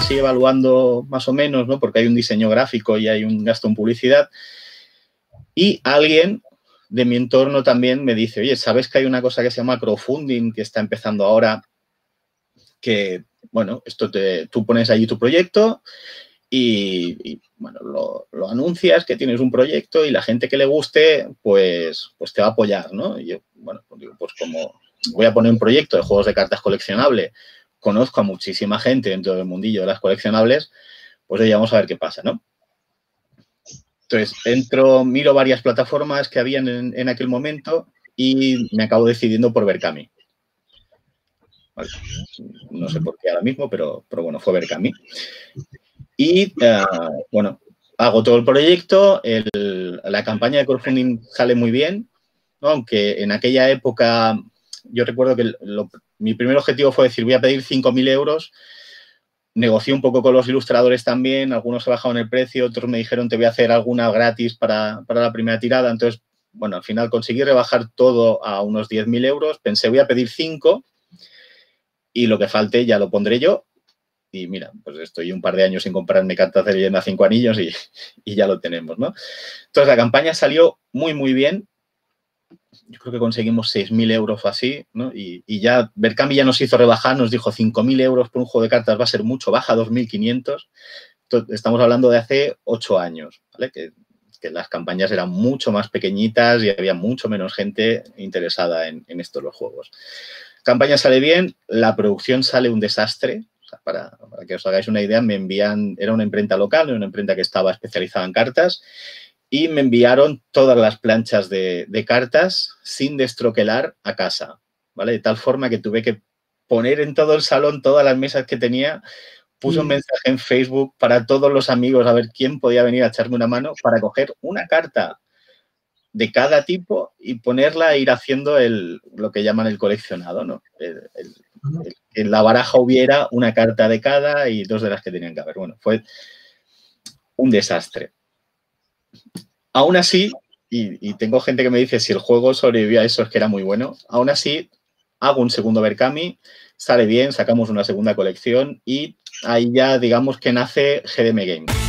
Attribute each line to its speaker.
Speaker 1: así evaluando más o menos, ¿no? Porque hay un diseño gráfico y hay un gasto en publicidad. Y alguien de mi entorno también me dice, oye, ¿sabes que hay una cosa que se llama crowdfunding que está empezando ahora? Que, bueno, esto te, tú pones allí tu proyecto y, bueno, lo, anuncias que tienes un proyecto y la gente que le guste, pues, pues te va a apoyar, ¿no? Y yo, bueno, pues digo, pues como voy a poner un proyecto de juegos de cartas coleccionable, conozco a muchísima gente dentro del mundillo de las coleccionables, pues ya vamos a ver qué pasa, ¿no? Entonces, entro, miro varias plataformas que habían en, aquel momento y me acabo decidiendo por Berkami. No sé por qué ahora mismo, pero, pero bueno, fue Berkami. Y eh, bueno, hago todo el proyecto, la campaña de crowdfunding sale muy bien, aunque en aquella época yo recuerdo que mi primer objetivo fue decir, voy a pedir 5.000 euros negocié un poco con los ilustradores también, algunos se bajaron el precio, otros me dijeron te voy a hacer alguna gratis para, la primera tirada, entonces, bueno, al final conseguí rebajar todo a unos 10.000 euros, pensé voy a pedir 5 y lo que falte ya lo pondré yo y mira, pues estoy un par de años sin comprarme cartas de leyenda 5 anillos y, y ya lo tenemos, ¿no? Entonces la campaña salió muy, muy bien, yo creo que conseguimos 6.000 euros o así, ¿no? Y, ya Berkami ya nos hizo rebajar, nos dijo 5.000 euros por un juego de cartas va a ser mucho, baja 2.500. Estamos hablando de hace 8 años, ¿vale? Que, las campañas eran mucho más pequeñitas y había mucho menos gente interesada en, estos los juegos. Campaña sale bien, la producción sale un desastre. para, para, que os hagáis una idea, me envían, era una imprenta local, una imprenta que estaba especializada en cartas, y me enviaron todas las planchas de, cartas sin destroquelar a casa, ¿vale? De tal forma que tuve que poner en todo el salón todas las mesas que tenía, puse un mm. mensaje en Facebook para todos los amigos a ver quién podía venir a echarme una mano para coger una carta de cada tipo y ponerla e ir haciendo el, lo que llaman el coleccionado, ¿no? en la baraja hubiera una carta de cada y dos de las que tenían que haber. Bueno, fue un desastre. Aún así, y, tengo gente que me dice si el juego sobrevivía a eso es que era muy bueno, aún así hago un segundo Berkami, sale bien, sacamos una segunda colección y ahí ya digamos que nace GDM Games.